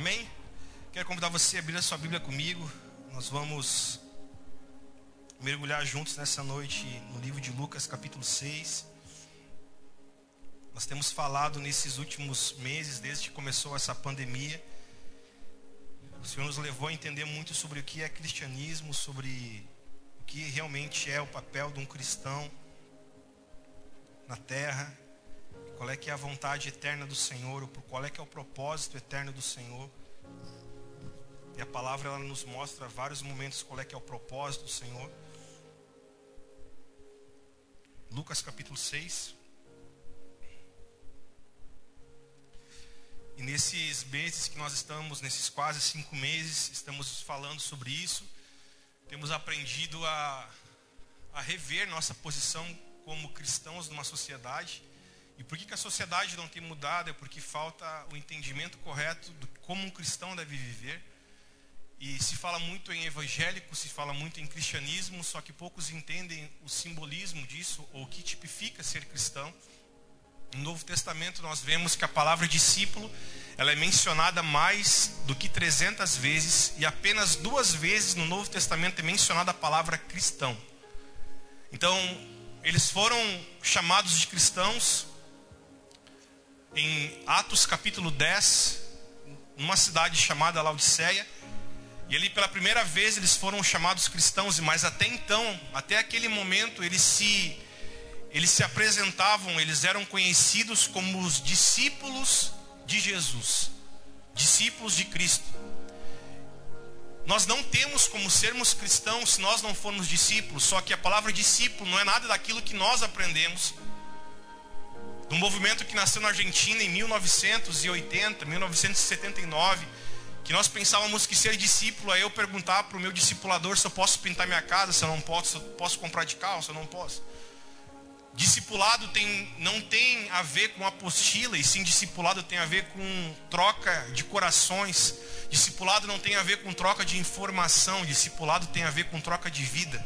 Amém? Quero convidar você a abrir a sua Bíblia comigo. Nós vamos mergulhar juntos nessa noite no livro de Lucas, capítulo 6. Nós temos falado nesses últimos meses, desde que começou essa pandemia. O Senhor nos levou a entender muito sobre o que é cristianismo, sobre o que realmente é o papel de um cristão na terra, qual é que é a vontade eterna do Senhor, qual é que é o propósito eterno do Senhor. E a palavra ela nos mostra vários momentos qual é que é o propósito do Senhor. Lucas capítulo 6. E nesses meses que nós estamos, nesses quase cinco meses, estamos falando sobre isso. Temos aprendido a, a rever nossa posição como cristãos numa sociedade. E por que, que a sociedade não tem mudado? É porque falta o entendimento correto de como um cristão deve viver. E se fala muito em evangélico, se fala muito em cristianismo, só que poucos entendem o simbolismo disso, ou o que tipifica ser cristão. No Novo Testamento nós vemos que a palavra discípulo, ela é mencionada mais do que 300 vezes, e apenas duas vezes no Novo Testamento é mencionada a palavra cristão. Então, eles foram chamados de cristãos em Atos capítulo 10, numa cidade chamada Laodiceia, e ali pela primeira vez eles foram chamados cristãos, mas até então, até aquele momento, eles se eles se apresentavam, eles eram conhecidos como os discípulos de Jesus, discípulos de Cristo. Nós não temos como sermos cristãos se nós não formos discípulos, só que a palavra discípulo não é nada daquilo que nós aprendemos. Do movimento que nasceu na Argentina em 1980, 1979 que nós pensávamos que ser discípulo é eu perguntar para o meu discipulador se eu posso pintar minha casa, se eu não posso, se eu posso comprar de carro, se eu não posso. Discipulado tem, não tem a ver com apostila, e sim discipulado tem a ver com troca de corações. Discipulado não tem a ver com troca de informação, discipulado tem a ver com troca de vida.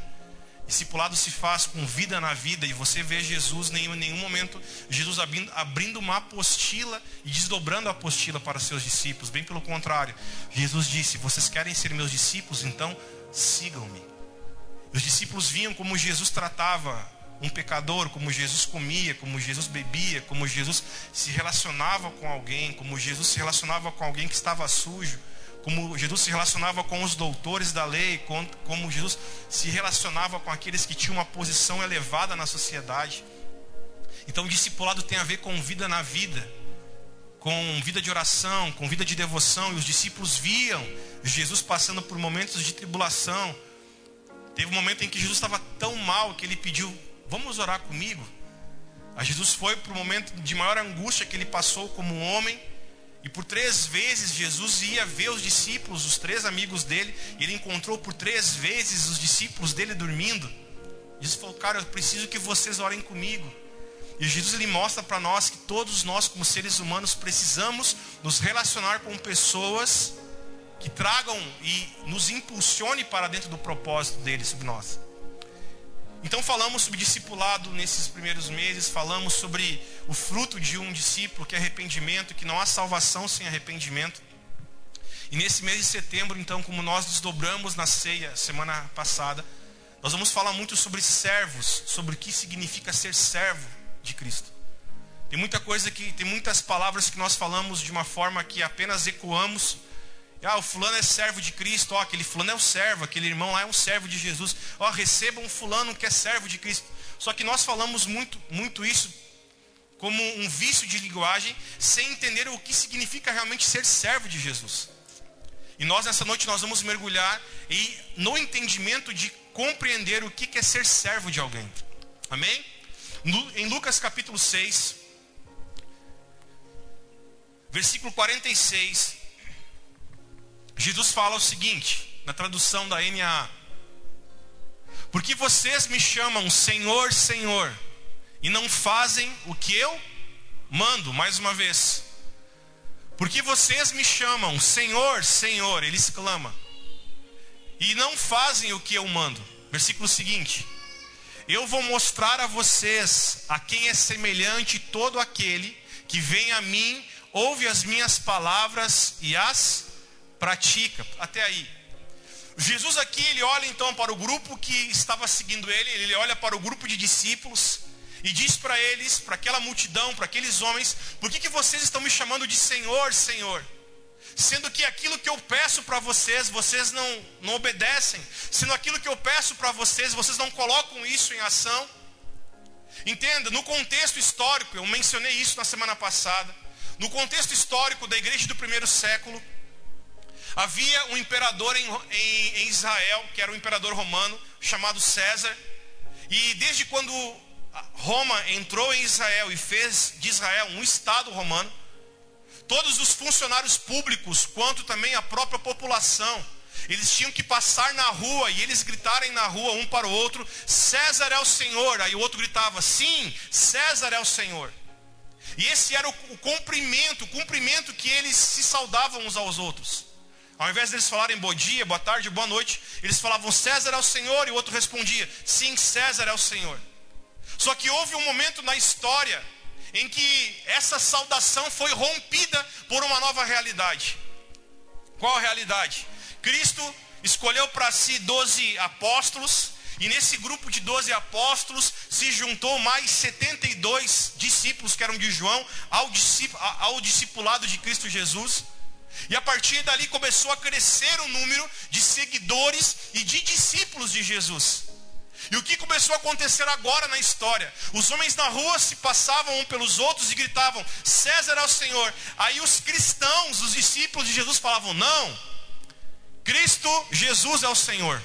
Discipulado se faz com vida na vida, e você vê Jesus em nenhum momento, Jesus abrindo, uma apostila e desdobrando a apostila para seus discípulos, bem pelo contrário. Jesus disse: Vocês querem ser meus discípulos? Então sigam-me. Os discípulos viam como Jesus tratava um pecador, como Jesus comia, como Jesus bebia, como Jesus se relacionava com alguém, como Jesus se relacionava com alguém que estava sujo como Jesus se relacionava com os doutores da lei, como Jesus se relacionava com aqueles que tinham uma posição elevada na sociedade. Então, o discipulado tem a ver com vida na vida, com vida de oração, com vida de devoção, e os discípulos viam Jesus passando por momentos de tribulação. Teve um momento em que Jesus estava tão mal que ele pediu: Vamos orar comigo? A Jesus foi para o momento de maior angústia que ele passou como homem e por três vezes Jesus ia ver os discípulos, os três amigos dele, e ele encontrou por três vezes os discípulos dele dormindo. Jesus falou: Cara, eu preciso que vocês orem comigo. E Jesus ele mostra para nós que todos nós, como seres humanos, precisamos nos relacionar com pessoas que tragam e nos impulsione para dentro do propósito dele sobre nós. Então falamos sobre discipulado nesses primeiros meses, falamos sobre o fruto de um discípulo, que é arrependimento, que não há salvação sem arrependimento. E nesse mês de setembro, então, como nós desdobramos na ceia semana passada, nós vamos falar muito sobre servos, sobre o que significa ser servo de Cristo. Tem muita coisa que, tem muitas palavras que nós falamos de uma forma que apenas ecoamos ah, o fulano é servo de Cristo. Ó, aquele fulano é um servo. Aquele irmão lá é um servo de Jesus. Ó, receba um fulano que é servo de Cristo. Só que nós falamos muito, muito isso como um vício de linguagem, sem entender o que significa realmente ser servo de Jesus. E nós nessa noite nós vamos mergulhar e no entendimento de compreender o que é ser servo de alguém. Amém? Em Lucas capítulo 6, versículo 46, Jesus fala o seguinte, na tradução da NAA: Porque vocês me chamam Senhor, Senhor, e não fazem o que eu mando, mais uma vez. Porque vocês me chamam Senhor, Senhor, ele exclama, e não fazem o que eu mando. Versículo seguinte: Eu vou mostrar a vocês a quem é semelhante todo aquele que vem a mim ouve as minhas palavras e as pratica. Até aí. Jesus aqui, ele olha então para o grupo que estava seguindo ele, ele olha para o grupo de discípulos e diz para eles, para aquela multidão, para aqueles homens, por que, que vocês estão me chamando de Senhor, Senhor? Sendo que aquilo que eu peço para vocês, vocês não, não obedecem. Sendo aquilo que eu peço para vocês, vocês não colocam isso em ação. Entenda, no contexto histórico, eu mencionei isso na semana passada. No contexto histórico da igreja do primeiro século, havia um imperador em, em, em Israel, que era o um imperador romano, chamado César. E desde quando Roma entrou em Israel e fez de Israel um estado romano, todos os funcionários públicos, quanto também a própria população, eles tinham que passar na rua e eles gritarem na rua um para o outro: César é o Senhor. Aí o outro gritava: Sim, César é o Senhor. E esse era o, o cumprimento, o cumprimento que eles se saudavam uns aos outros. Ao invés deles falarem bom dia, boa tarde, boa noite, eles falavam César é o Senhor e o outro respondia: Sim, César é o Senhor. Só que houve um momento na história em que essa saudação foi rompida por uma nova realidade. Qual realidade? Cristo escolheu para si doze apóstolos, e nesse grupo de doze apóstolos se juntou mais 72 discípulos, que eram de João, ao discipulado de Cristo Jesus. E a partir dali começou a crescer o número de seguidores e de discípulos de Jesus. E o que começou a acontecer agora na história? Os homens na rua se passavam um pelos outros e gritavam: César é o Senhor. Aí os cristãos, os discípulos de Jesus, falavam: Não, Cristo Jesus é o Senhor.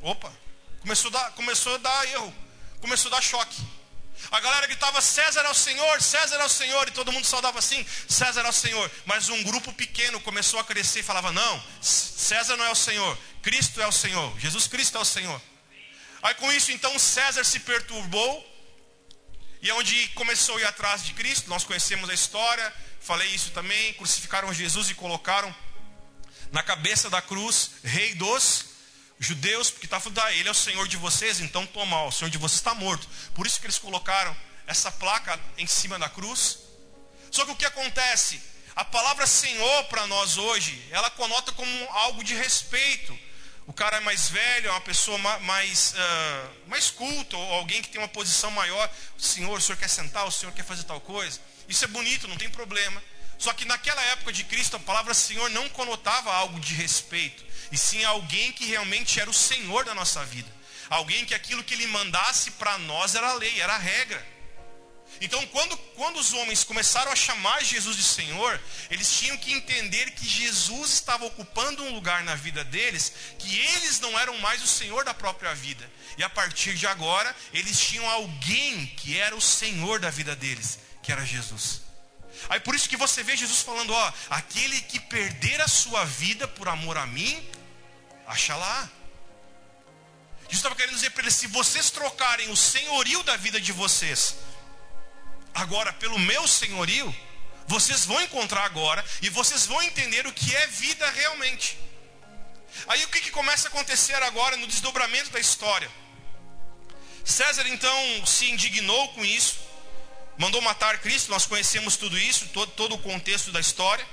Opa, começou a dar, começou a dar erro, começou a dar choque. A galera gritava: César é o Senhor, César é o Senhor, e todo mundo saudava assim: César é o Senhor. Mas um grupo pequeno começou a crescer e falava: Não, César não é o Senhor, Cristo é o Senhor, Jesus Cristo é o Senhor. Aí com isso então César se perturbou e é onde começou a ir atrás de Cristo. Nós conhecemos a história, falei isso também. Crucificaram Jesus e colocaram na cabeça da cruz, Rei dos Judeus, porque está falando, ah, ele é o Senhor de vocês, então toma, o Senhor de vocês está morto. Por isso que eles colocaram essa placa em cima da cruz. Só que o que acontece? A palavra Senhor para nós hoje, ela conota como algo de respeito o cara é mais velho, é uma pessoa mais, uh, mais culta, ou alguém que tem uma posição maior. Senhor, o senhor quer sentar, o senhor quer fazer tal coisa. Isso é bonito, não tem problema. Só que naquela época de Cristo, a palavra Senhor não conotava algo de respeito, e sim alguém que realmente era o Senhor da nossa vida. Alguém que aquilo que ele mandasse para nós era lei, era regra. Então, quando, quando os homens começaram a chamar Jesus de Senhor, eles tinham que entender que Jesus estava ocupando um lugar na vida deles, que eles não eram mais o Senhor da própria vida. E a partir de agora, eles tinham alguém que era o Senhor da vida deles, que era Jesus. Aí por isso que você vê Jesus falando: Ó, aquele que perder a sua vida por amor a mim, acha lá. Jesus estava querendo dizer para eles: se vocês trocarem o senhorio da vida de vocês agora pelo meu senhorio, vocês vão encontrar agora e vocês vão entender o que é vida realmente. Aí o que, que começa a acontecer agora no desdobramento da história? César então se indignou com isso, mandou matar Cristo, nós conhecemos tudo isso, todo, todo o contexto da história.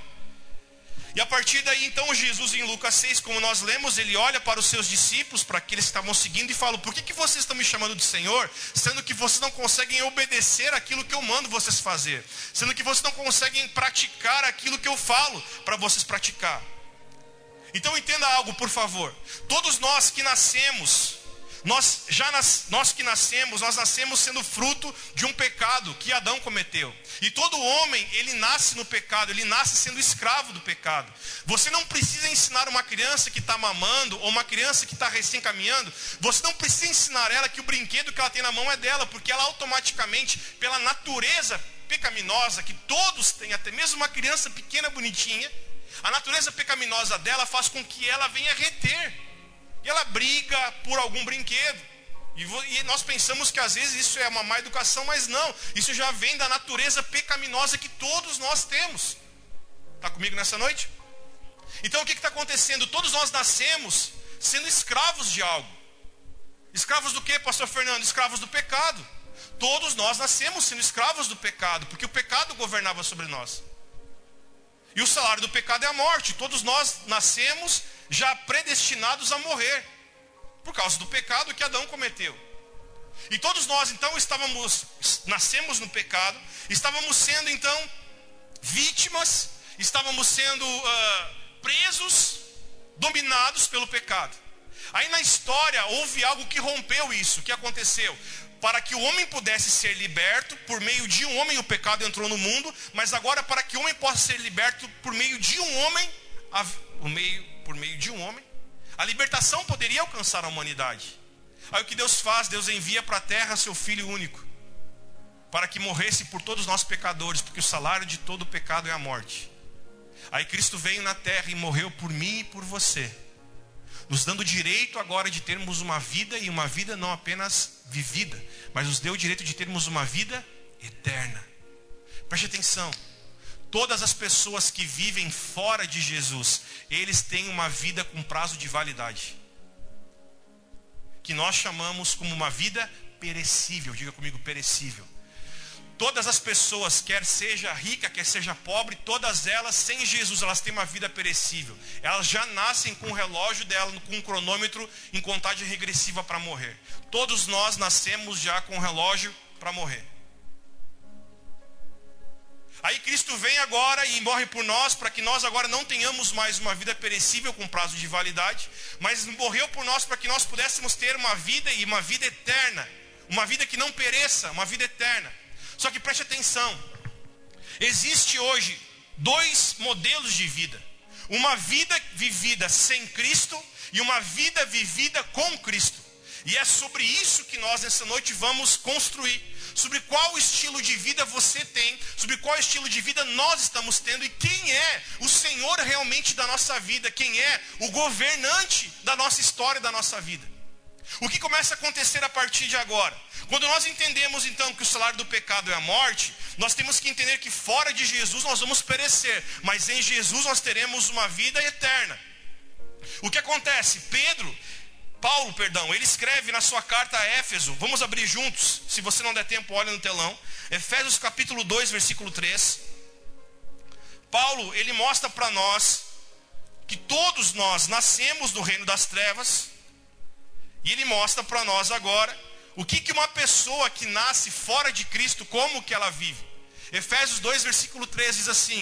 E a partir daí, então, Jesus em Lucas 6, como nós lemos, ele olha para os seus discípulos, para aqueles que estavam seguindo, e fala: Por que, que vocês estão me chamando de Senhor, sendo que vocês não conseguem obedecer aquilo que eu mando vocês fazer, sendo que vocês não conseguem praticar aquilo que eu falo para vocês praticar? Então entenda algo, por favor. Todos nós que nascemos, nós já nas, nós que nascemos, nós nascemos sendo fruto de um pecado que Adão cometeu. E todo homem, ele nasce no pecado, ele nasce sendo escravo do pecado. Você não precisa ensinar uma criança que está mamando ou uma criança que está recém caminhando, você não precisa ensinar ela que o brinquedo que ela tem na mão é dela, porque ela automaticamente, pela natureza pecaminosa que todos têm, até mesmo uma criança pequena bonitinha, a natureza pecaminosa dela faz com que ela venha reter e ela briga por algum brinquedo. E nós pensamos que às vezes isso é uma má educação, mas não. Isso já vem da natureza pecaminosa que todos nós temos. Está comigo nessa noite? Então o que está acontecendo? Todos nós nascemos sendo escravos de algo. Escravos do que, pastor Fernando? Escravos do pecado. Todos nós nascemos sendo escravos do pecado, porque o pecado governava sobre nós. E o salário do pecado é a morte. Todos nós nascemos já predestinados a morrer por causa do pecado que Adão cometeu. E todos nós então estávamos nascemos no pecado, estávamos sendo então vítimas, estávamos sendo uh, presos, dominados pelo pecado. Aí na história houve algo que rompeu isso. Que aconteceu? Para que o homem pudesse ser liberto, por meio de um homem o pecado entrou no mundo, mas agora para que o homem possa ser liberto por meio de um homem, a, o meio, por meio de um homem, a libertação poderia alcançar a humanidade. Aí o que Deus faz? Deus envia para a terra seu filho único, para que morresse por todos nós pecadores, porque o salário de todo pecado é a morte. Aí Cristo veio na terra e morreu por mim e por você nos dando o direito agora de termos uma vida e uma vida não apenas vivida, mas nos deu o direito de termos uma vida eterna. Preste atenção. Todas as pessoas que vivem fora de Jesus, eles têm uma vida com prazo de validade. Que nós chamamos como uma vida perecível. Diga comigo, perecível. Todas as pessoas, quer seja rica, quer seja pobre, todas elas, sem Jesus, elas têm uma vida perecível. Elas já nascem com o relógio dela, com um cronômetro em contagem regressiva para morrer. Todos nós nascemos já com o relógio para morrer. Aí Cristo vem agora e morre por nós, para que nós agora não tenhamos mais uma vida perecível com prazo de validade, mas morreu por nós para que nós pudéssemos ter uma vida e uma vida eterna, uma vida que não pereça, uma vida eterna. Só que preste atenção. Existe hoje dois modelos de vida. Uma vida vivida sem Cristo e uma vida vivida com Cristo. E é sobre isso que nós nessa noite vamos construir. Sobre qual estilo de vida você tem, sobre qual estilo de vida nós estamos tendo e quem é o Senhor realmente da nossa vida, quem é o governante da nossa história, da nossa vida. O que começa a acontecer a partir de agora? Quando nós entendemos então que o salário do pecado é a morte, nós temos que entender que fora de Jesus nós vamos perecer, mas em Jesus nós teremos uma vida eterna. O que acontece? Pedro, Paulo, perdão, ele escreve na sua carta a Éfeso, vamos abrir juntos, se você não der tempo, olha no telão. Efésios capítulo 2, versículo 3. Paulo, ele mostra para nós que todos nós nascemos do reino das trevas, e ele mostra para nós agora o que, que uma pessoa que nasce fora de Cristo, como que ela vive? Efésios 2, versículo 3 diz assim: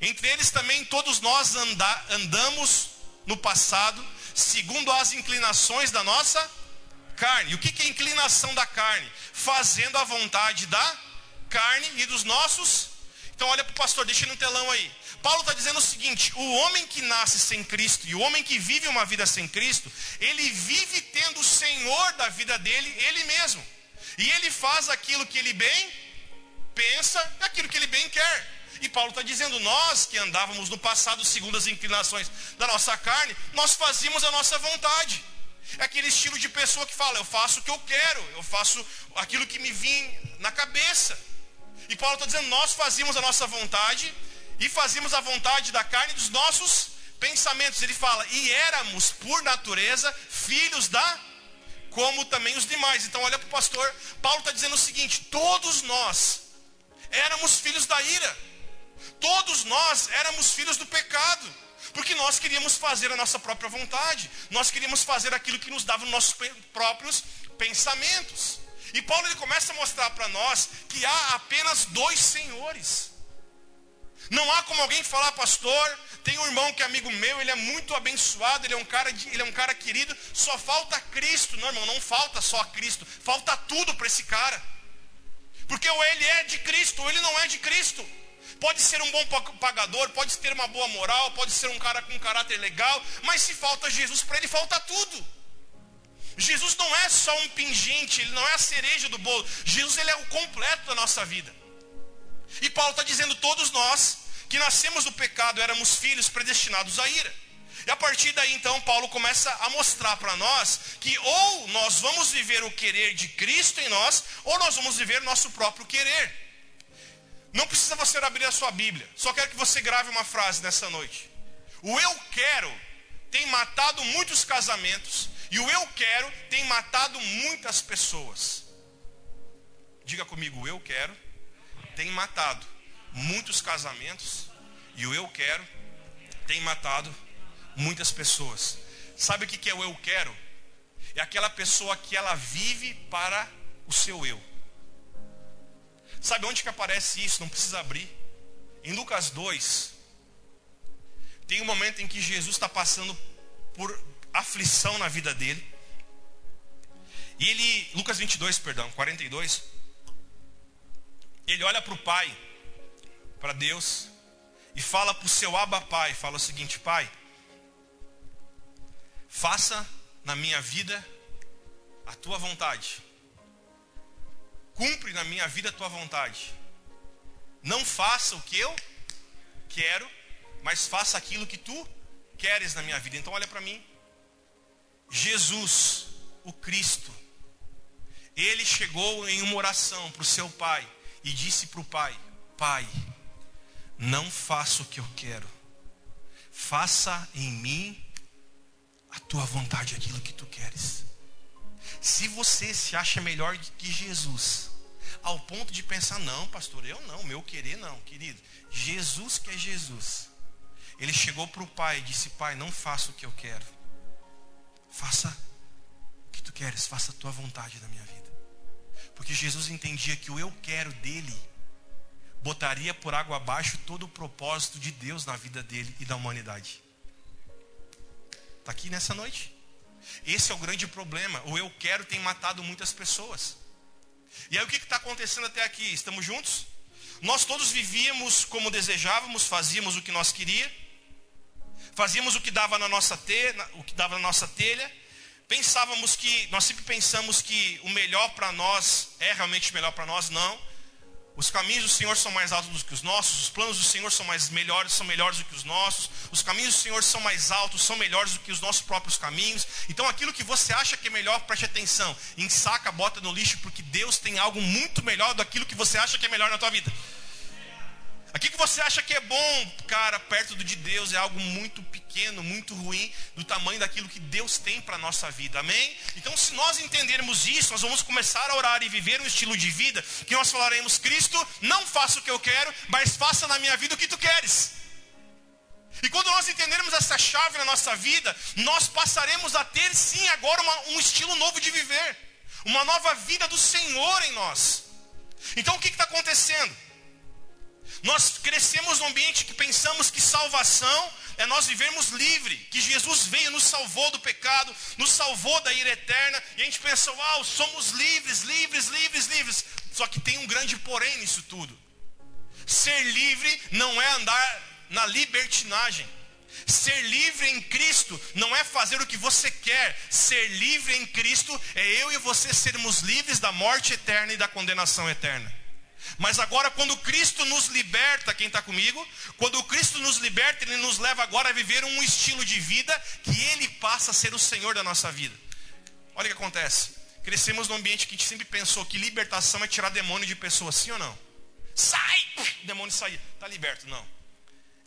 Entre eles também todos nós anda, andamos no passado, segundo as inclinações da nossa carne. O que, que é inclinação da carne? Fazendo a vontade da carne e dos nossos. Então olha para o pastor, deixa no telão aí. Paulo está dizendo o seguinte: o homem que nasce sem Cristo e o homem que vive uma vida sem Cristo, ele vive tendo o Senhor da vida dele, ele mesmo. E ele faz aquilo que ele bem pensa, aquilo que ele bem quer. E Paulo está dizendo: nós que andávamos no passado segundo as inclinações da nossa carne, nós fazíamos a nossa vontade. É aquele estilo de pessoa que fala: eu faço o que eu quero, eu faço aquilo que me vem na cabeça. E Paulo está dizendo: nós fazíamos a nossa vontade e fazíamos a vontade da carne dos nossos pensamentos. Ele fala, e éramos, por natureza, filhos da, como também os demais. Então, olha para o pastor, Paulo está dizendo o seguinte: todos nós éramos filhos da ira, todos nós éramos filhos do pecado. Porque nós queríamos fazer a nossa própria vontade, nós queríamos fazer aquilo que nos dava os nossos próprios pensamentos. E Paulo ele começa a mostrar para nós que há apenas dois senhores. Não há como alguém falar, pastor, tem um irmão que é amigo meu, ele é muito abençoado, ele é um cara, ele é um cara querido, só falta Cristo. Não, irmão, não falta só Cristo, falta tudo para esse cara. Porque ou ele é de Cristo, ou ele não é de Cristo. Pode ser um bom pagador, pode ter uma boa moral, pode ser um cara com um caráter legal, mas se falta Jesus para ele, falta tudo. Jesus não é só um pingente, ele não é a cereja do bolo. Jesus ele é o completo da nossa vida. E Paulo está dizendo: todos nós que nascemos do pecado éramos filhos predestinados à ira. E a partir daí, então, Paulo começa a mostrar para nós que ou nós vamos viver o querer de Cristo em nós, ou nós vamos viver nosso próprio querer. Não precisa você abrir a sua Bíblia, só quero que você grave uma frase nessa noite. O eu quero tem matado muitos casamentos, e o eu quero tem matado muitas pessoas. Diga comigo, eu quero tem matado muitos casamentos E o eu quero tem matado muitas pessoas. Sabe o que é o eu quero? É aquela pessoa que ela vive para o seu eu. Sabe onde que aparece isso? Não precisa abrir. Em Lucas 2, tem um momento em que Jesus está passando por aflição na vida dele. E ele, Lucas 22, perdão, 42. Ele olha para o Pai, para Deus, e fala para o seu Abba Pai: fala o seguinte, Pai, faça na minha vida a tua vontade. Cumpre na minha vida a tua vontade. Não faça o que eu quero, mas faça aquilo que tu queres na minha vida. Então olha para mim. Jesus, o Cristo, ele chegou em uma oração para o seu pai e disse para o pai: Pai, não faça o que eu quero, faça em mim a tua vontade, aquilo que tu queres. Se você se acha melhor que Jesus, ao ponto de pensar, não, pastor, eu não, meu querer não, querido. Jesus que é Jesus. Ele chegou para o pai e disse: Pai, não faça o que eu quero, faça o que tu queres, faça a tua vontade na minha vida. Porque Jesus entendia que o eu quero dele botaria por água abaixo todo o propósito de Deus na vida dele e da humanidade. Está aqui nessa noite? Esse é o grande problema. O eu quero tem matado muitas pessoas. E aí o que está acontecendo até aqui? Estamos juntos? Nós todos vivíamos como desejávamos, fazíamos o que nós queríamos, fazíamos o que dava na nossa o que dava na nossa telha. Pensávamos que, nós sempre pensamos que o melhor para nós é realmente melhor para nós, não. Os caminhos do Senhor são mais altos do que os nossos, os planos do Senhor são mais melhores, são melhores do que os nossos, os caminhos do Senhor são mais altos, são melhores do que os nossos próprios caminhos. Então aquilo que você acha que é melhor, preste atenção. Ensaca, bota no lixo, porque Deus tem algo muito melhor do que você acha que é melhor na tua vida. Aquilo que você acha que é bom, cara, perto do de Deus é algo muito pequeno, muito ruim, do tamanho daquilo que Deus tem para a nossa vida, amém? Então, se nós entendermos isso, nós vamos começar a orar e viver um estilo de vida que nós falaremos: Cristo, não faça o que eu quero, mas faça na minha vida o que tu queres. E quando nós entendermos essa chave na nossa vida, nós passaremos a ter sim agora uma, um estilo novo de viver, uma nova vida do Senhor em nós. Então, o que está acontecendo? Nós crescemos num ambiente que pensamos que salvação é nós vivermos livre, que Jesus veio, nos salvou do pecado, nos salvou da ira eterna, e a gente pensa, uau, somos livres, livres, livres, livres. Só que tem um grande porém nisso tudo. Ser livre não é andar na libertinagem. Ser livre em Cristo não é fazer o que você quer. Ser livre em Cristo é eu e você sermos livres da morte eterna e da condenação eterna. Mas agora, quando Cristo nos liberta, quem está comigo? Quando Cristo nos liberta, Ele nos leva agora a viver um estilo de vida que Ele passa a ser o Senhor da nossa vida. Olha o que acontece. Crescemos num ambiente que a gente sempre pensou que libertação é tirar demônio de pessoas, sim ou não? Sai! Demônio sair. Está liberto. Não.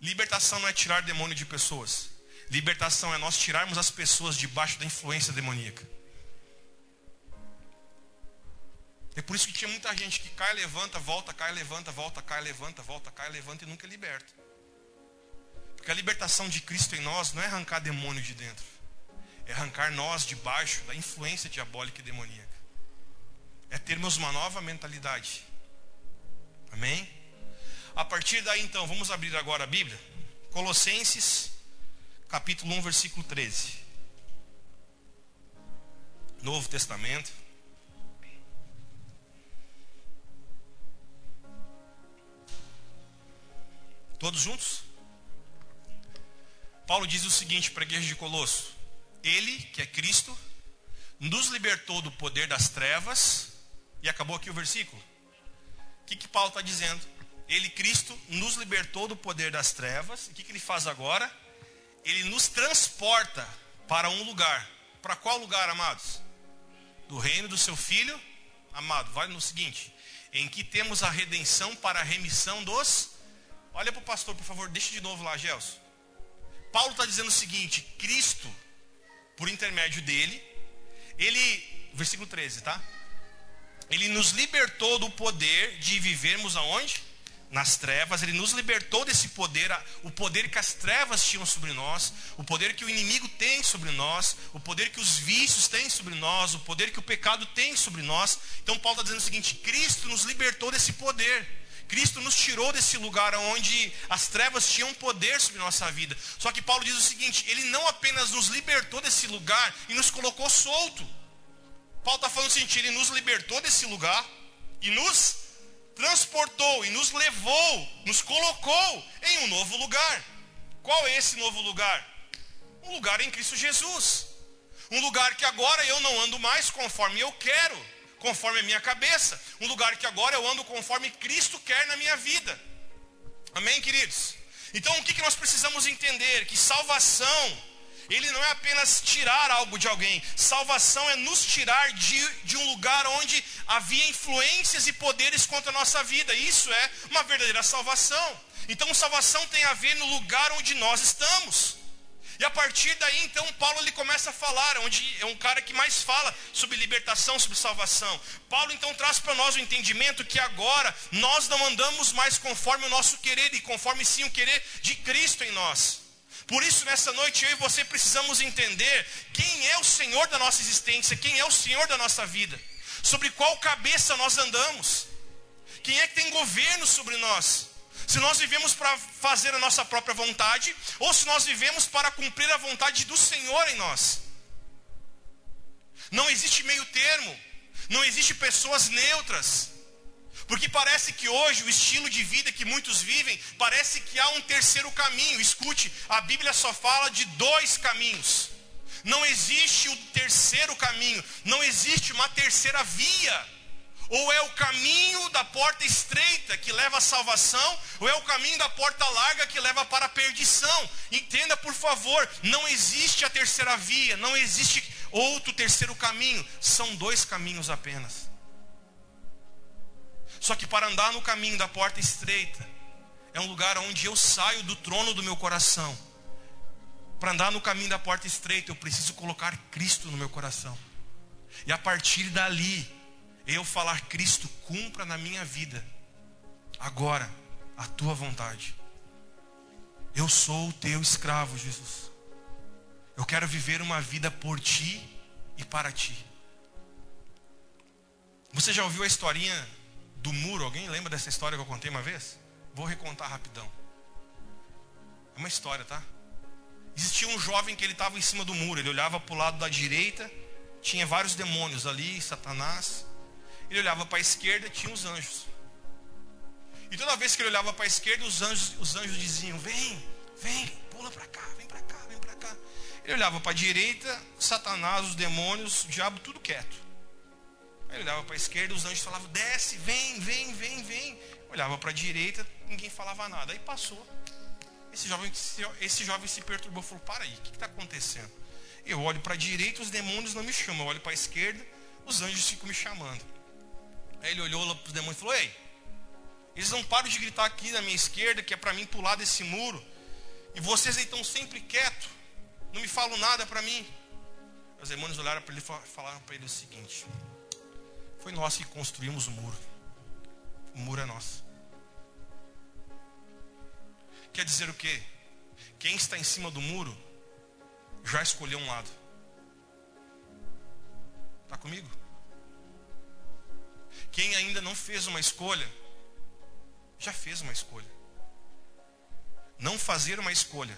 Libertação não é tirar demônio de pessoas. Libertação é nós tirarmos as pessoas debaixo da influência demoníaca. É por isso que tinha muita gente que cai, levanta, volta, cai, levanta, volta, cai, levanta, volta, cai, levanta e nunca é liberta. Porque a libertação de Cristo em nós não é arrancar demônio de dentro, é arrancar nós debaixo da influência diabólica e demoníaca. É termos uma nova mentalidade. Amém? A partir daí então, vamos abrir agora a Bíblia. Colossenses, capítulo 1, versículo 13. Novo Testamento. Todos juntos? Paulo diz o seguinte para a igreja de Colosso: Ele, que é Cristo, nos libertou do poder das trevas, e acabou aqui o versículo. O que, que Paulo está dizendo? Ele, Cristo, nos libertou do poder das trevas, o que, que ele faz agora? Ele nos transporta para um lugar. Para qual lugar, amados? Do reino do seu filho, amado, vale no seguinte: em que temos a redenção para a remissão dos Olha para o pastor, por favor, deixa de novo lá, Gelson. Paulo está dizendo o seguinte: Cristo, por intermédio dele, ele, versículo 13, tá? Ele nos libertou do poder de vivermos aonde? nas trevas, ele nos libertou desse poder, o poder que as trevas tinham sobre nós, o poder que o inimigo tem sobre nós, o poder que os vícios têm sobre nós, o poder que o pecado tem sobre nós. Então Paulo está dizendo o seguinte: Cristo nos libertou desse poder. Cristo nos tirou desse lugar onde as trevas tinham poder sobre nossa vida. Só que Paulo diz o seguinte: ele não apenas nos libertou desse lugar e nos colocou solto. Paulo está falando o seguinte: ele nos libertou desse lugar e nos transportou e nos levou, nos colocou em um novo lugar. Qual é esse novo lugar? Um lugar em Cristo Jesus. Um lugar que agora eu não ando mais conforme eu quero, conforme a minha cabeça. Um lugar que agora eu ando conforme Cristo quer na minha vida. Amém, queridos? Então o que, que nós precisamos entender? Que salvação ele não é apenas tirar algo de alguém. Salvação é nos tirar de, de um lugar onde havia influências e poderes contra a nossa vida. Isso é uma verdadeira salvação. Então, salvação tem a ver no lugar onde nós estamos. E a partir daí, então, Paulo ele começa a falar, onde é um cara que mais fala sobre libertação, sobre salvação. Paulo então traz para nós o entendimento que agora nós não andamos mais conforme o nosso querer, e conforme sim o querer de Cristo em nós. Por isso, nessa noite, eu e você precisamos entender quem é o Senhor da nossa existência, quem é o Senhor da nossa vida, sobre qual cabeça nós andamos, quem é que tem governo sobre nós. Se nós vivemos para fazer a nossa própria vontade, ou se nós vivemos para cumprir a vontade do Senhor em nós. Não existe meio termo, não existe pessoas neutras. Porque parece que hoje o estilo de vida que muitos vivem, parece que há um terceiro caminho. Escute, a Bíblia só fala de dois caminhos. Não existe o terceiro caminho, não existe uma terceira via. Ou é o caminho da porta estreita que leva à salvação, ou é o caminho da porta larga que leva para a perdição. Entenda, por favor, não existe a terceira via, não existe outro terceiro caminho, são dois caminhos apenas. Só que para andar no caminho da porta estreita, é um lugar onde eu saio do trono do meu coração. Para andar no caminho da porta estreita, eu preciso colocar Cristo no meu coração. E a partir dali, eu falar: Cristo, cumpra na minha vida, agora, a tua vontade. Eu sou o teu escravo, Jesus. Eu quero viver uma vida por ti e para ti. Você já ouviu a historinha do muro. Alguém lembra dessa história que eu contei uma vez? Vou recontar rapidão. É uma história, tá? Existia um jovem que ele estava em cima do muro. Ele olhava para o lado da direita, tinha vários demônios ali, Satanás. Ele olhava para a esquerda, tinha os anjos. E toda vez que ele olhava para a esquerda, os anjos, os anjos diziam: Vem, vem, pula para cá, vem para cá, vem para cá. Ele olhava para a direita, Satanás, os demônios, o diabo, tudo quieto. Aí ele olhava para a esquerda, os anjos falavam, desce, vem, vem, vem, vem. Olhava para a direita, ninguém falava nada. Aí passou. Esse jovem, esse jovem se perturbou, falou, para aí, o que está acontecendo? Eu olho para a direita, os demônios não me chamam. Eu olho para a esquerda, os anjos ficam me chamando. Aí ele olhou para os demônios e falou, ei, eles não param de gritar aqui na minha esquerda, que é para mim pular desse muro. E vocês aí estão sempre quietos, não me falam nada para mim. Os demônios olharam para ele e falaram para ele o seguinte: foi nós que construímos o muro. O muro é nosso. Quer dizer o quê? Quem está em cima do muro já escolheu um lado. Está comigo? Quem ainda não fez uma escolha, já fez uma escolha. Não fazer uma escolha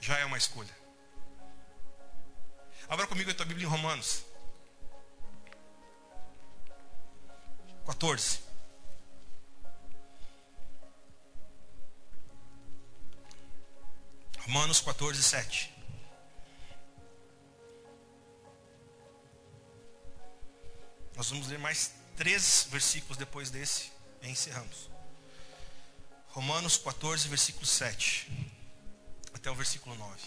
já é uma escolha. Abra comigo a tua Bíblia em Romanos. 14. Romanos 14, 7. Nós vamos ler mais três versículos depois desse e encerramos. Romanos 14, versículo 7 até o versículo 9.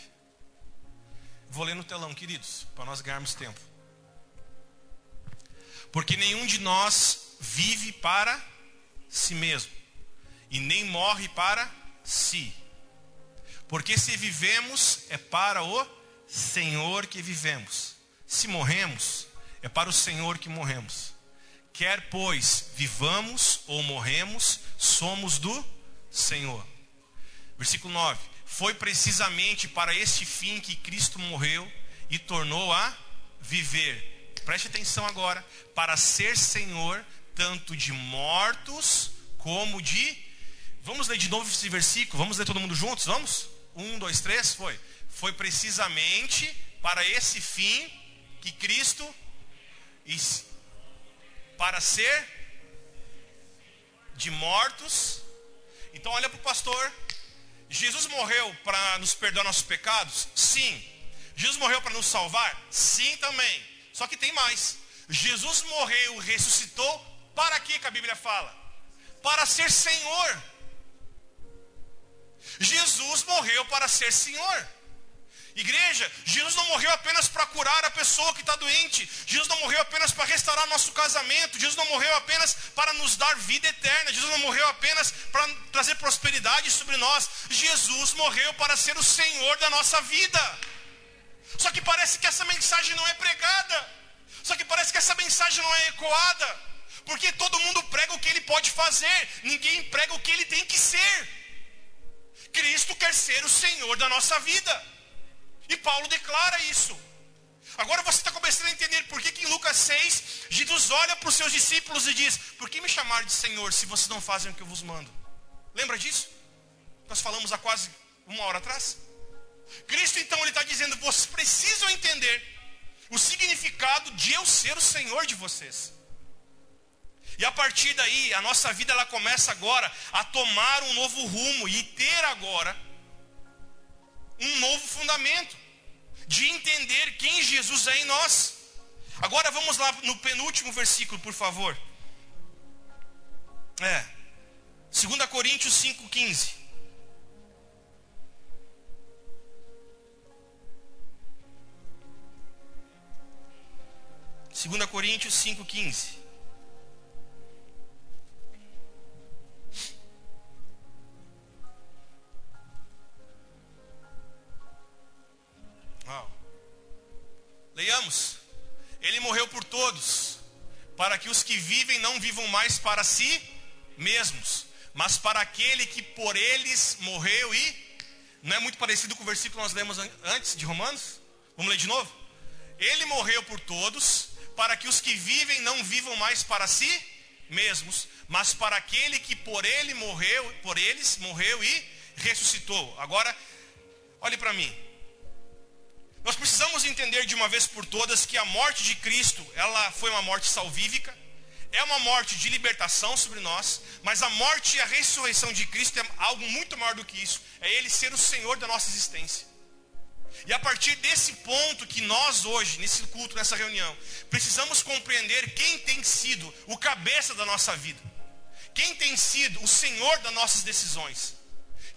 Vou ler no telão, queridos, para nós ganharmos tempo. Porque nenhum de nós vive para si mesmo e nem morre para si. Porque se vivemos é para o Senhor que vivemos. Se morremos é para o Senhor que morremos. Quer, pois, vivamos ou morremos, somos do Senhor. Versículo 9: Foi precisamente para este fim que Cristo morreu e tornou a viver. Preste atenção agora, para ser Senhor tanto de mortos como de. Vamos ler de novo esse versículo? Vamos ler todo mundo juntos? Vamos? Um, dois, três, foi. Foi precisamente para esse fim que Cristo para ser de mortos. Então olha para o pastor. Jesus morreu para nos perdoar nossos pecados? Sim. Jesus morreu para nos salvar? Sim também. Só que tem mais. Jesus morreu, ressuscitou, para que que a Bíblia fala? Para ser Senhor. Jesus morreu para ser Senhor. Igreja, Jesus não morreu apenas para curar a pessoa que está doente. Jesus não morreu apenas para restaurar nosso casamento. Jesus não morreu apenas para nos dar vida eterna. Jesus não morreu apenas para trazer prosperidade sobre nós. Jesus morreu para ser o Senhor da nossa vida. Só que parece que essa mensagem não é pregada. Só que parece que essa mensagem não é ecoada. Porque todo mundo prega o que ele pode fazer. Ninguém prega o que ele tem que ser. Cristo quer ser o Senhor da nossa vida. E Paulo declara isso. Agora você está começando a entender por que, que em Lucas 6, Jesus olha para os seus discípulos e diz: Por que me chamar de Senhor se vocês não fazem o que eu vos mando? Lembra disso? Nós falamos há quase uma hora atrás. Cristo então ele está dizendo: Vocês precisam entender o significado de eu ser o Senhor de vocês. E a partir daí, a nossa vida ela começa agora a tomar um novo rumo e ter agora um novo fundamento de entender quem Jesus é em nós. Agora vamos lá no penúltimo versículo, por favor. É. 2 Coríntios 5,15. Segunda Coríntios 5,15. Os que vivem não vivam mais para si mesmos, mas para aquele que por eles morreu e. Não é muito parecido com o versículo que nós lemos antes de Romanos? Vamos ler de novo? Ele morreu por todos, para que os que vivem não vivam mais para si mesmos, mas para aquele que por ele morreu, por eles morreu e ressuscitou. Agora, olhe para mim. Nós precisamos entender de uma vez por todas que a morte de Cristo, ela foi uma morte salvífica, é uma morte de libertação sobre nós, mas a morte e a ressurreição de Cristo é algo muito maior do que isso. É Ele ser o Senhor da nossa existência. E a partir desse ponto que nós hoje, nesse culto, nessa reunião, precisamos compreender quem tem sido o cabeça da nossa vida. Quem tem sido o Senhor das nossas decisões.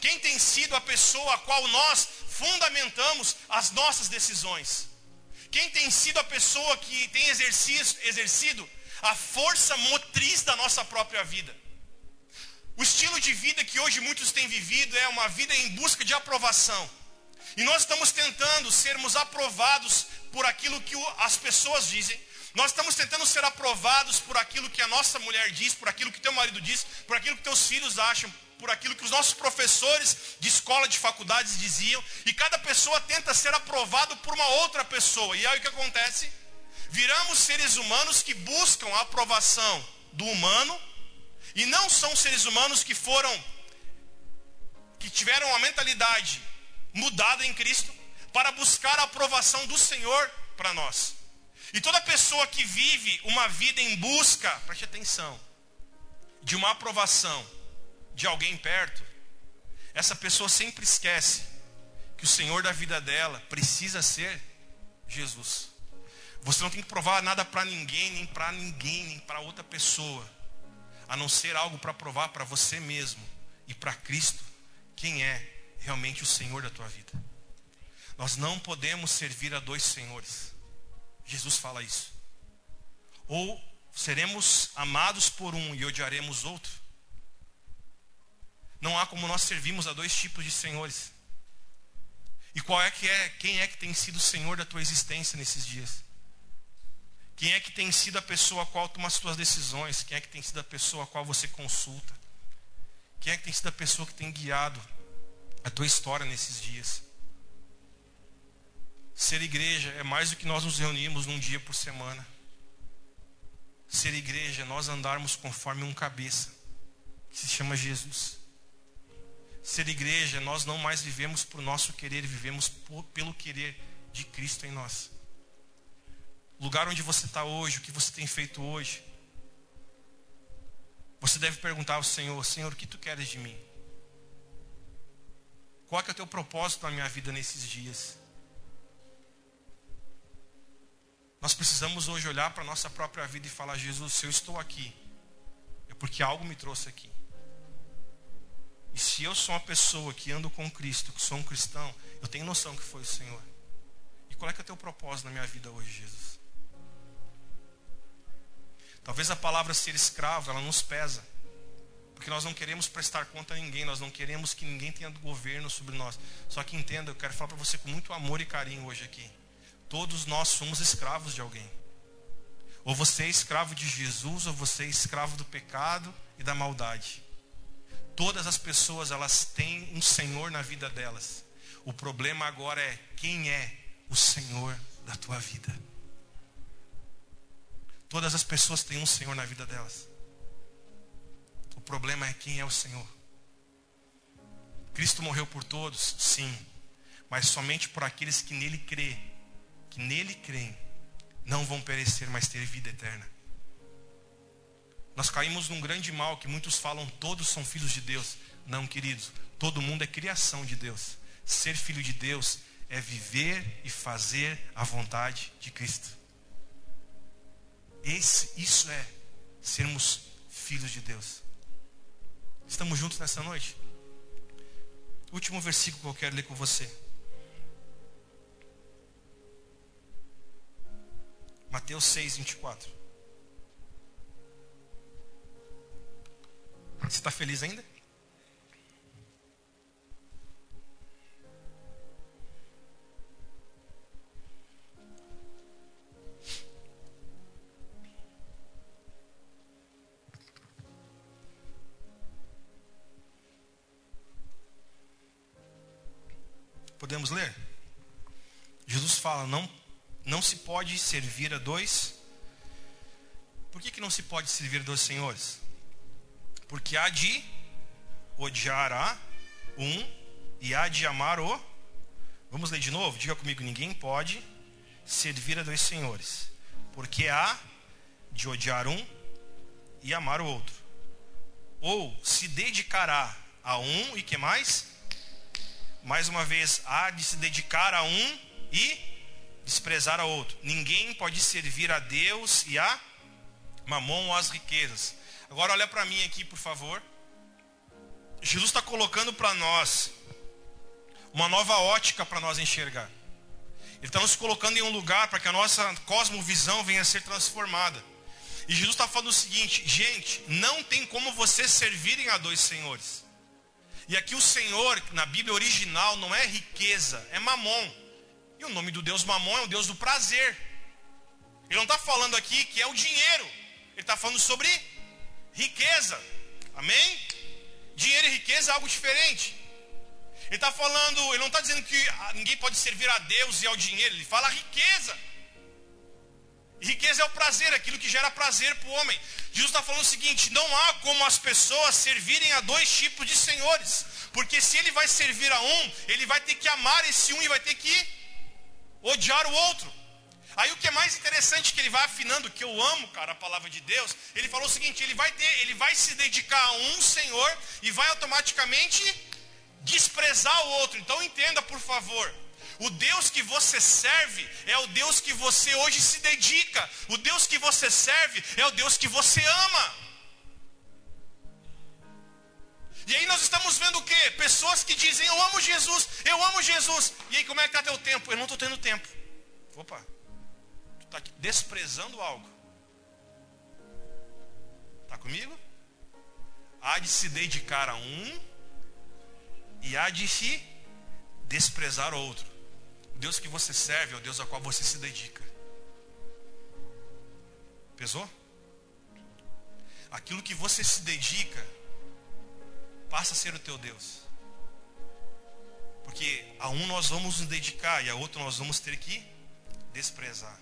Quem tem sido a pessoa a qual nós fundamentamos as nossas decisões? Quem tem sido a pessoa que tem exercido, a força motriz da nossa própria vida? O estilo de vida que hoje muitos têm vivido é uma vida em busca de aprovação. E nós estamos tentando sermos aprovados por aquilo que as pessoas dizem. Nós estamos tentando ser aprovados por aquilo que a nossa mulher diz, por aquilo que teu marido diz, por aquilo que teus filhos acham, por aquilo que os nossos professores de escola, de faculdades diziam, e cada pessoa tenta ser aprovado por uma outra pessoa. E aí o que acontece? Viramos seres humanos que buscam a aprovação do humano, e não são seres humanos que foram, que tiveram a mentalidade mudada em Cristo, para buscar a aprovação do Senhor para nós. E toda pessoa que vive uma vida em busca, preste atenção, de uma aprovação, de alguém perto, essa pessoa sempre esquece que o Senhor da vida dela precisa ser Jesus. Você não tem que provar nada para ninguém, nem para ninguém, nem para outra pessoa, a não ser algo para provar para você mesmo e para Cristo quem é realmente o Senhor da tua vida. Nós não podemos servir a dois senhores. Jesus fala isso. Ou seremos amados por um e odiaremos outro. Não há como nós servirmos a dois tipos de senhores. E qual é que é, quem é que tem sido o senhor da tua existência nesses dias? Quem é que tem sido a pessoa a qual toma as suas decisões? Quem é que tem sido a pessoa a qual você consulta? Quem é que tem sido a pessoa que tem guiado a tua história nesses dias? Ser igreja é mais do que nós nos reunirmos num dia por semana. Ser igreja é nós andarmos conforme um cabeça, que se chama Jesus. Ser igreja é nós não mais vivemos por nosso querer, vivemos por, pelo querer de Cristo em nós. Lugar onde você está hoje, o que você tem feito hoje. Você deve perguntar ao Senhor: Senhor, o que tu queres de mim? Qual é, é o teu propósito na minha vida nesses dias? Nós precisamos hoje olhar para a nossa própria vida e falar: Jesus, se eu estou aqui, é porque algo me trouxe aqui. E se eu sou uma pessoa que ando com Cristo, que sou um cristão, eu tenho noção que foi o Senhor. E qual é que é o teu propósito na minha vida hoje, Jesus? Talvez a palavra ser escravo, ela nos pesa. Porque nós não queremos prestar conta a ninguém, nós não queremos que ninguém tenha governo sobre nós. Só que entenda, eu quero falar para você com muito amor e carinho hoje aqui. Todos nós somos escravos de alguém. Ou você é escravo de Jesus, ou você é escravo do pecado e da maldade. Todas as pessoas, elas têm um Senhor na vida delas. O problema agora é quem é o Senhor da tua vida. Todas as pessoas têm um Senhor na vida delas. O problema é quem é o Senhor. Cristo morreu por todos, sim, mas somente por aqueles que nele crê que nele creem não vão perecer, mas ter vida eterna. Nós caímos num grande mal que muitos falam, todos são filhos de Deus. Não, queridos, todo mundo é criação de Deus. Ser filho de Deus é viver e fazer a vontade de Cristo. Esse, isso é sermos filhos de Deus. Estamos juntos nessa noite? Último versículo que eu quero ler com você. Mateus 6, 24. Você está feliz ainda? Podemos ler? Jesus fala: Não não se pode servir a dois. Por que, que não se pode servir a dois senhores? Porque há de odiar a um e há de amar o. Vamos ler de novo? Diga comigo: ninguém pode servir a dois senhores. Porque há de odiar um e amar o outro. Ou se dedicará a um e que mais? Mais uma vez, há de se dedicar a um e desprezar a outro. Ninguém pode servir a Deus e a mamon ou as riquezas. Agora olha para mim aqui, por favor. Jesus está colocando para nós uma nova ótica para nós enxergar. Ele está nos colocando em um lugar para que a nossa cosmovisão venha a ser transformada. E Jesus está falando o seguinte: gente, não tem como vocês servirem a dois senhores. E aqui o Senhor, na Bíblia original, não é riqueza, é mamon. E o nome do Deus Mamon é o Deus do prazer. Ele não está falando aqui que é o dinheiro. Ele está falando sobre riqueza. Amém? Dinheiro e riqueza é algo diferente. Ele está falando, ele não está dizendo que ninguém pode servir a Deus e ao dinheiro. Ele fala riqueza. Riqueza é o prazer, aquilo que gera prazer para o homem. Jesus está falando o seguinte: não há como as pessoas servirem a dois tipos de senhores. Porque se ele vai servir a um, ele vai ter que amar esse um e vai ter que odiar o outro. Aí o que é mais interessante que ele vai afinando, que eu amo, cara, a palavra de Deus, ele falou o seguinte, ele vai ter, ele vai se dedicar a um Senhor e vai automaticamente desprezar o outro. Então entenda, por favor. O Deus que você serve é o Deus que você hoje se dedica. O Deus que você serve é o Deus que você ama. E aí nós estamos vendo o quê? Pessoas que dizem, eu amo Jesus, eu amo Jesus. E aí como é que está teu tempo? Eu não estou tendo tempo. Opa, tu está desprezando algo. Está comigo? Há de se dedicar a um e há de se desprezar outro. Deus que você serve é o Deus a qual você se dedica. Pesou? Aquilo que você se dedica passa a ser o teu Deus. Porque a um nós vamos nos dedicar e a outro nós vamos ter que desprezar.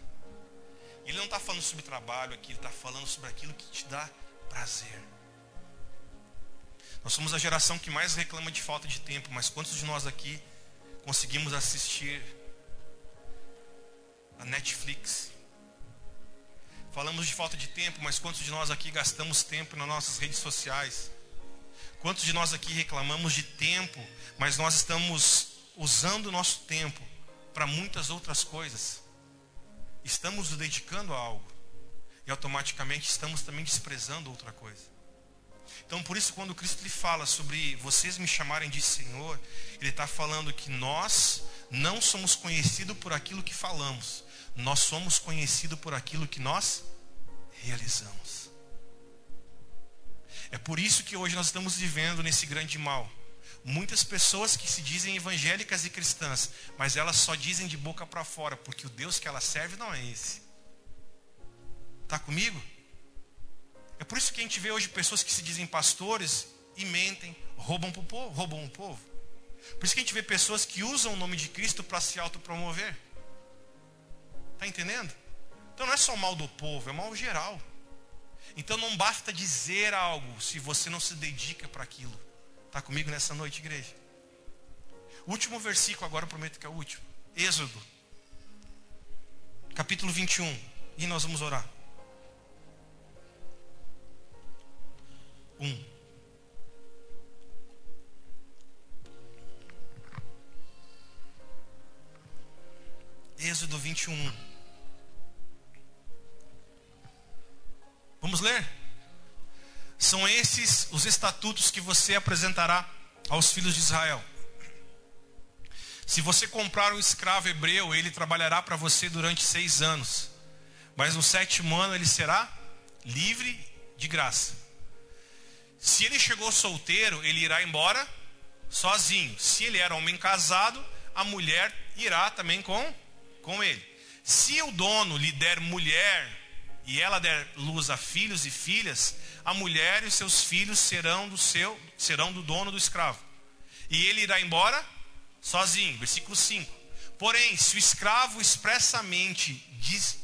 Ele não está falando sobre trabalho aqui, ele está falando sobre aquilo que te dá prazer. Nós somos a geração que mais reclama de falta de tempo, mas quantos de nós aqui conseguimos assistir a Netflix? Falamos de falta de tempo, mas quantos de nós aqui gastamos tempo nas nossas redes sociais? Quantos de nós aqui reclamamos de tempo, mas nós estamos usando o nosso tempo para muitas outras coisas? Estamos nos dedicando a algo e automaticamente estamos também desprezando outra coisa. Então, por isso, quando Cristo lhe fala sobre vocês me chamarem de Senhor, Ele está falando que nós não somos conhecidos por aquilo que falamos, nós somos conhecidos por aquilo que nós realizamos. É por isso que hoje nós estamos vivendo nesse grande mal. Muitas pessoas que se dizem evangélicas e cristãs, mas elas só dizem de boca para fora, porque o Deus que ela serve não é esse. Está comigo? É por isso que a gente vê hoje pessoas que se dizem pastores e mentem, roubam, pro povo, roubam o povo. Por isso que a gente vê pessoas que usam o nome de Cristo para se autopromover. Está entendendo? Então não é só mal do povo, é mal geral. Então não basta dizer algo se você não se dedica para aquilo. Está comigo nessa noite, igreja? Último versículo, agora prometo que é o último. Êxodo, capítulo 21. E nós vamos orar. 1. Êxodo 21. Vamos ler? São esses os estatutos que você apresentará aos filhos de Israel. Se você comprar um escravo hebreu, ele trabalhará para você durante seis anos. Mas no sétimo ano ele será livre de graça. Se ele chegou solteiro, ele irá embora sozinho. Se ele era homem casado, a mulher irá também com, com ele. Se o dono lhe der mulher e ela der luz a filhos e filhas, a mulher e seus filhos serão do seu serão do dono do escravo. E ele irá embora sozinho. Versículo 5. Porém, se o escravo expressamente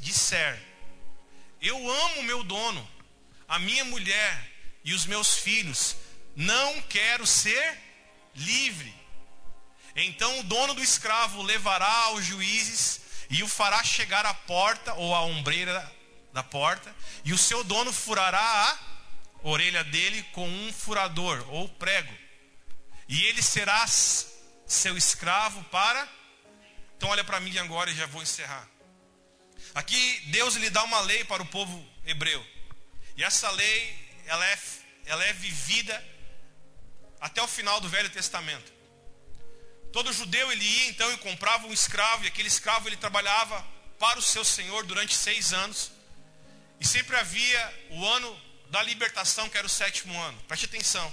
disser: Eu amo meu dono, a minha mulher e os meus filhos, não quero ser livre. Então o dono do escravo levará aos juízes e o fará chegar à porta ou à ombreira da porta, e o seu dono furará a orelha dele com um furador ou prego, e ele será seu escravo para. Então olha para mim agora e já vou encerrar. Aqui Deus lhe dá uma lei para o povo hebreu. E essa lei ela é, ela é vivida até o final do Velho Testamento. Todo judeu ele ia então e comprava um escravo, e aquele escravo ele trabalhava para o seu senhor durante seis anos. E sempre havia o ano da libertação, que era o sétimo ano. Preste atenção.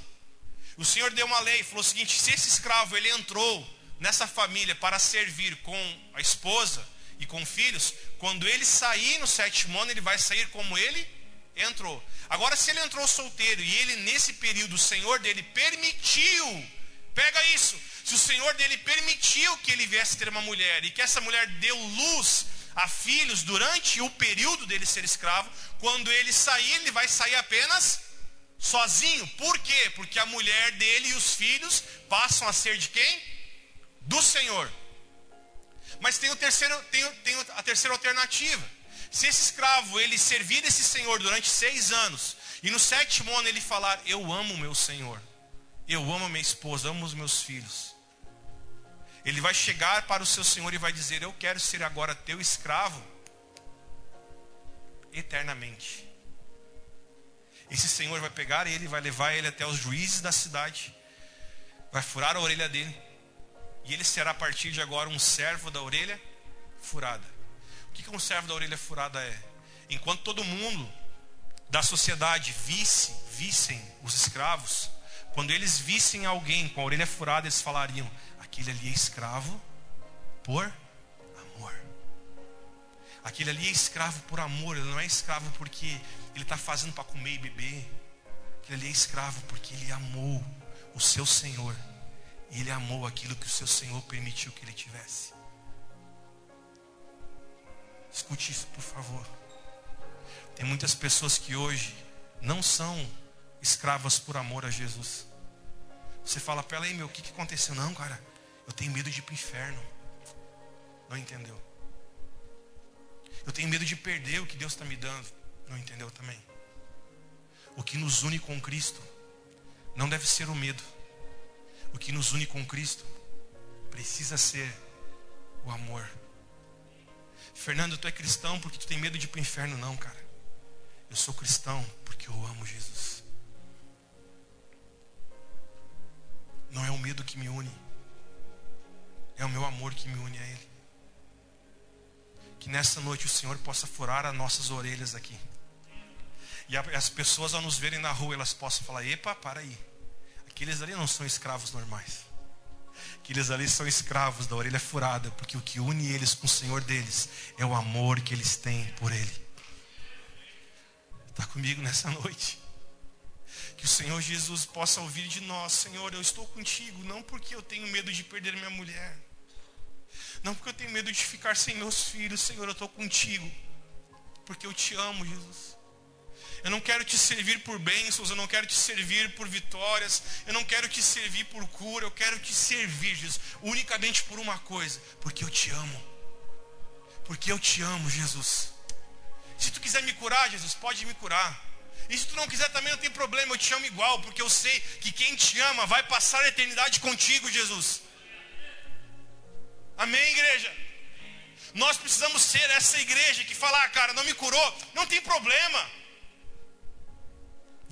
O Senhor deu uma lei, falou o seguinte: se esse escravo ele entrou nessa família para servir com a esposa e com filhos, quando ele sair no sétimo ano, ele vai sair como ele entrou. Agora, se ele entrou solteiro e ele, nesse período, o Senhor dele permitiu, pega isso, se o Senhor dele permitiu que ele viesse ter uma mulher e que essa mulher deu luz a filhos durante o período dele ser escravo, quando ele sair, ele vai sair apenas sozinho. Por quê? Porque a mulher dele e os filhos passam a ser de quem? Do Senhor. Mas tem, o terceiro, tem, tem a terceira alternativa. Se esse escravo ele servir esse senhor durante seis anos e no sétimo ano ele falar: Eu amo meu senhor, eu amo minha esposa, amo os meus filhos. Ele vai chegar para o seu senhor e vai dizer: Eu quero ser agora teu escravo eternamente. Esse senhor vai pegar ele, vai levar ele até os juízes da cidade, vai furar a orelha dele, e ele será a partir de agora um servo da orelha furada. O que um servo da orelha furada é? Enquanto todo mundo da sociedade visse, vissem os escravos, quando eles vissem alguém com a orelha furada, eles falariam: aquele ali é escravo por amor. Aquele ali é escravo por amor, ele não é escravo porque ele está fazendo para comer e beber. Aquele ali é escravo porque ele amou o seu Senhor. E ele amou aquilo que o seu Senhor permitiu que ele tivesse. Escute isso, por favor. Tem muitas pessoas que hoje não são escravas por amor a Jesus. Você fala para ela, aí meu, o que, que aconteceu? Não, cara, eu tenho medo de ir para o inferno. Não entendeu? Eu tenho medo de perder o que Deus está me dando. Não entendeu também? O que nos une com Cristo não deve ser o medo. O que nos une com Cristo precisa ser o amor. Fernando, tu é cristão porque tu tem medo de ir para o inferno? Não, cara. Eu sou cristão porque eu amo Jesus. Não é o medo que me une, é o meu amor que me une a Ele. Que nessa noite o Senhor possa furar as nossas orelhas aqui. E as pessoas ao nos verem na rua, elas possam falar: Epa, para aí. Aqueles ali não são escravos normais. Aqueles ali são escravos da orelha furada, porque o que une eles com o Senhor deles é o amor que eles têm por Ele. Está comigo nessa noite? Que o Senhor Jesus possa ouvir de nós: Senhor, eu estou contigo, não porque eu tenho medo de perder minha mulher não porque eu tenho medo de ficar sem meus filhos, Senhor, eu estou contigo. Porque eu te amo, Jesus. Eu não quero te servir por bênçãos, eu não quero te servir por vitórias, eu não quero te servir por cura, eu quero te servir, Jesus, unicamente por uma coisa, porque eu te amo. Porque eu te amo, Jesus. Se tu quiser me curar, Jesus, pode me curar. E se tu não quiser também não tem problema, eu te amo igual, porque eu sei que quem te ama vai passar a eternidade contigo, Jesus. Amém, igreja? Nós precisamos ser essa igreja que fala, ah, cara, não me curou, não tem problema.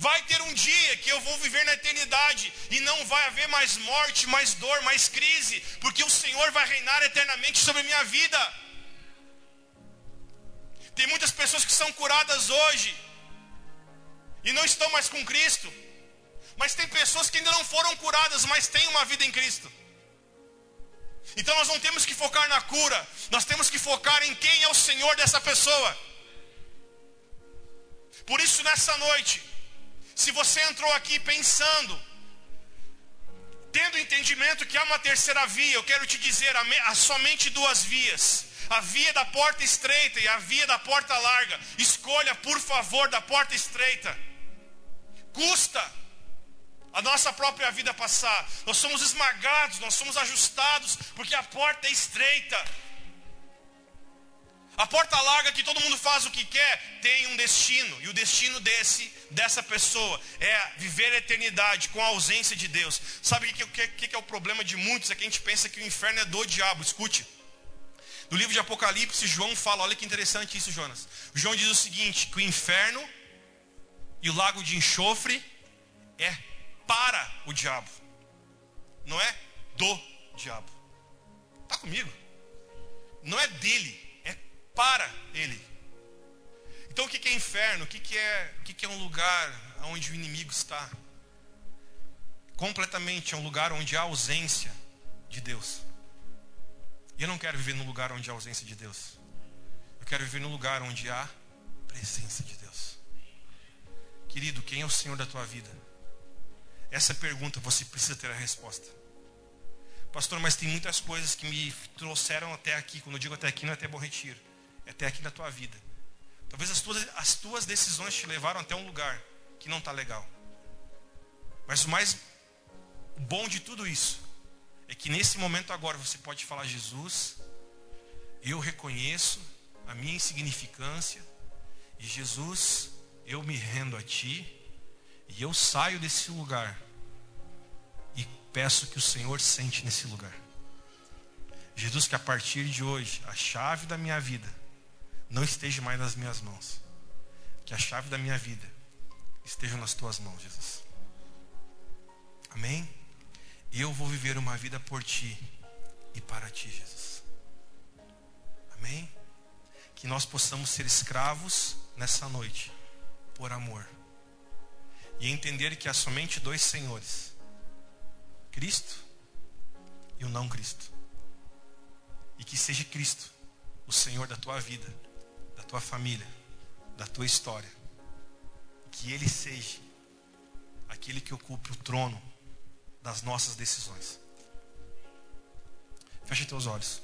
Vai ter um dia que eu vou viver na eternidade e não vai haver mais morte, mais dor, mais crise, porque o Senhor vai reinar eternamente sobre a minha vida. Tem muitas pessoas que são curadas hoje e não estão mais com Cristo, mas tem pessoas que ainda não foram curadas, mas têm uma vida em Cristo. Então nós não temos que focar na cura, nós temos que focar em quem é o Senhor dessa pessoa. Por isso, nessa noite, se você entrou aqui pensando, tendo entendimento que há uma terceira via, eu quero te dizer, há somente duas vias: a via da porta estreita e a via da porta larga. Escolha, por favor, da porta estreita. Custa, a nossa própria vida passar. Nós somos esmagados, nós somos ajustados, porque a porta é estreita. A porta larga que todo mundo faz o que quer tem um destino, e o destino desse dessa pessoa é viver a eternidade com a ausência de Deus. Sabe o que, que, que, é o problema de muitos? É que a gente pensa que o inferno é do diabo. Escute. No livro de Apocalipse, João fala, olha que interessante isso, Jonas. João diz o seguinte: que o inferno e o lago de enxofre é para o diabo, não é do diabo. Está comigo? Não é dele, é para ele. Então o que é inferno? O que é, o que é um lugar onde o inimigo está? Completamente é um lugar onde há ausência de Deus. E eu não quero viver num lugar onde há ausência de Deus. Eu quero viver num lugar onde há presença de Deus. Querido, quem é o Senhor da tua vida? Essa pergunta você precisa ter a resposta. Pastor, mas tem muitas coisas que me trouxeram até aqui. Quando eu digo até aqui, não é até Bom Retiro. É até aqui na tua vida. Talvez as tuas, as tuas decisões te levaram até um lugar que não está legal. Mas o mais bom de tudo isso é que nesse momento agora você pode falar: Jesus, eu reconheço a minha insignificância. E Jesus, eu me rendo a Ti. E eu saio desse lugar e peço que o Senhor sente nesse lugar. Jesus, que a partir de hoje a chave da minha vida não esteja mais nas minhas mãos. Que a chave da minha vida esteja nas tuas mãos, Jesus. Amém? Eu vou viver uma vida por ti e para ti, Jesus. Amém? Que nós possamos ser escravos nessa noite por amor e entender que há somente dois senhores: Cristo e o não Cristo. E que seja Cristo o Senhor da tua vida tua família, da tua história. Que Ele seja aquele que ocupe o trono das nossas decisões. Feche teus olhos.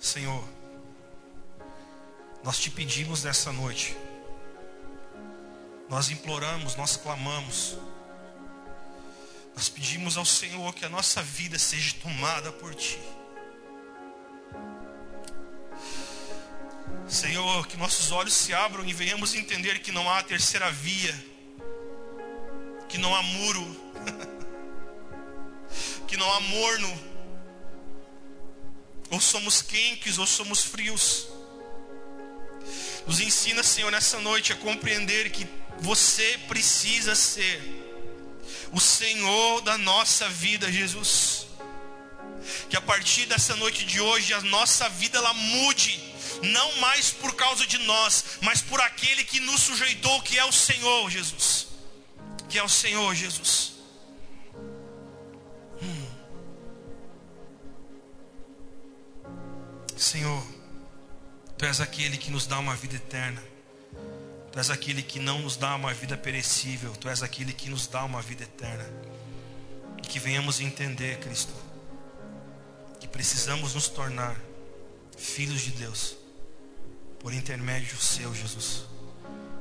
Senhor, nós te pedimos nessa noite, nós imploramos, nós clamamos, nós pedimos ao Senhor que a nossa vida seja tomada por Ti. Senhor, que nossos olhos se abram e venhamos entender que não há terceira via, que não há muro, que não há morno, ou somos quentes ou somos frios. Nos ensina, Senhor, nessa noite a compreender que você precisa ser o Senhor da nossa vida, Jesus. Que a partir dessa noite de hoje a nossa vida ela mude, não mais por causa de nós, mas por aquele que nos sujeitou, que é o Senhor, Jesus. Que é o Senhor, Jesus. Hum. Senhor, Tu és aquele que nos dá uma vida eterna. Tu és aquele que não nos dá uma vida perecível. Tu és aquele que nos dá uma vida eterna. E que venhamos entender, Cristo, que precisamos nos tornar filhos de Deus por intermédio seu, Jesus.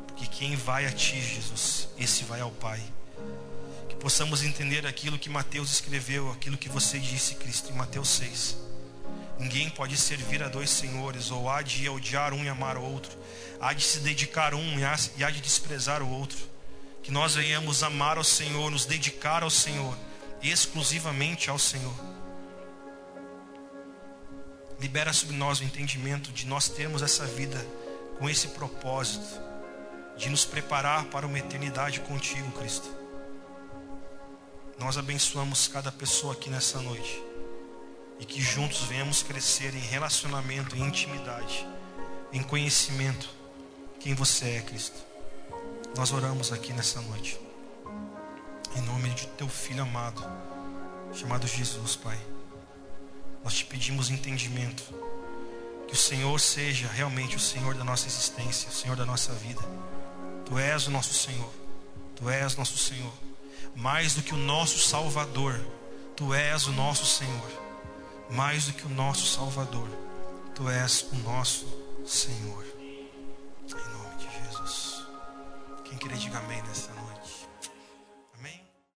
Porque quem vai a ti, Jesus, esse vai ao Pai. Que possamos entender aquilo que Mateus escreveu, aquilo que você disse, Cristo, em Mateus 6 Ninguém pode servir a dois senhores, ou há de odiar um e amar o outro, há de se dedicar um e há de desprezar o outro. Que nós venhamos amar ao Senhor, nos dedicar ao Senhor, exclusivamente ao Senhor. Libera sobre nós o entendimento de nós termos essa vida com esse propósito, de nos preparar para uma eternidade contigo, Cristo. Nós abençoamos cada pessoa aqui nessa noite e que juntos venhamos crescer em relacionamento, em intimidade, em conhecimento quem você é, Cristo. Nós oramos aqui nessa noite. Em nome de teu filho amado, chamado Jesus, Pai. Nós te pedimos entendimento. Que o Senhor seja realmente o Senhor da nossa existência, o Senhor da nossa vida. Tu és o nosso Senhor. Tu és nosso Senhor. Mais do que o nosso Salvador, tu és o nosso Senhor mais do que o nosso Salvador, Tu és o nosso Senhor. Em nome de Jesus. Quem querer, diga amém nessa noite.